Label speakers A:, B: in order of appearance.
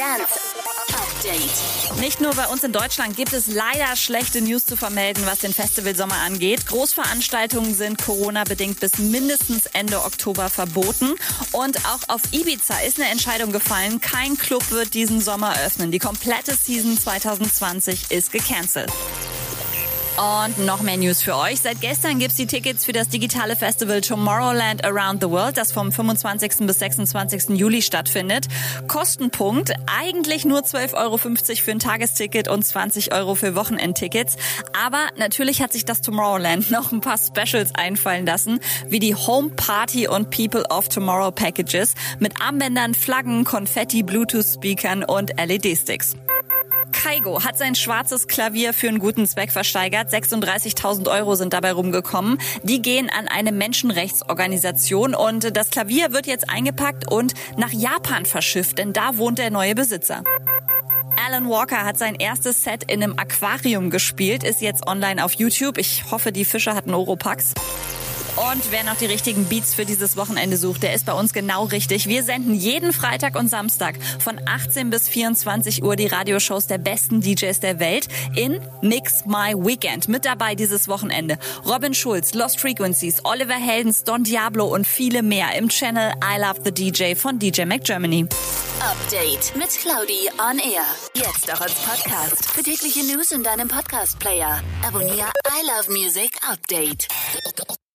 A: Update.
B: Nicht nur bei uns in Deutschland gibt es leider schlechte News zu vermelden, was den Festivalsommer angeht. Großveranstaltungen sind Corona-bedingt bis mindestens Ende Oktober verboten. Und auch auf Ibiza ist eine Entscheidung gefallen. Kein Club wird diesen Sommer öffnen. Die komplette Season 2020 ist gecancelt. Und noch mehr News für euch. Seit gestern gibt's die Tickets für das digitale Festival Tomorrowland Around the World, das vom 25. bis 26. Juli stattfindet. Kostenpunkt eigentlich nur 12,50 Euro für ein Tagesticket und 20 Euro für Wochenendtickets. Aber natürlich hat sich das Tomorrowland noch ein paar Specials einfallen lassen, wie die Home Party und People of Tomorrow Packages mit Armbändern, Flaggen, Konfetti, Bluetooth-Speakern und LED-Sticks. Kaigo hat sein schwarzes Klavier für einen guten Zweck versteigert. 36.000 Euro sind dabei rumgekommen. Die gehen an eine Menschenrechtsorganisation und das Klavier wird jetzt eingepackt und nach Japan verschifft, denn da wohnt der neue Besitzer. Alan Walker hat sein erstes Set in einem Aquarium gespielt, ist jetzt online auf YouTube. Ich hoffe, die Fische hatten Oropax. Und wer noch die richtigen Beats für dieses Wochenende sucht, der ist bei uns genau richtig. Wir senden jeden Freitag und Samstag von 18 bis 24 Uhr die Radioshows der besten DJs der Welt in Mix My Weekend. Mit dabei dieses Wochenende Robin Schulz, Lost Frequencies, Oliver Heldens, Don Diablo und viele mehr im Channel I Love the DJ von DJ Mac Germany.
A: Update mit Claudi on Air. Jetzt auch als Podcast. Für tägliche News in deinem Podcast-Player. Abonniere I Love Music Update.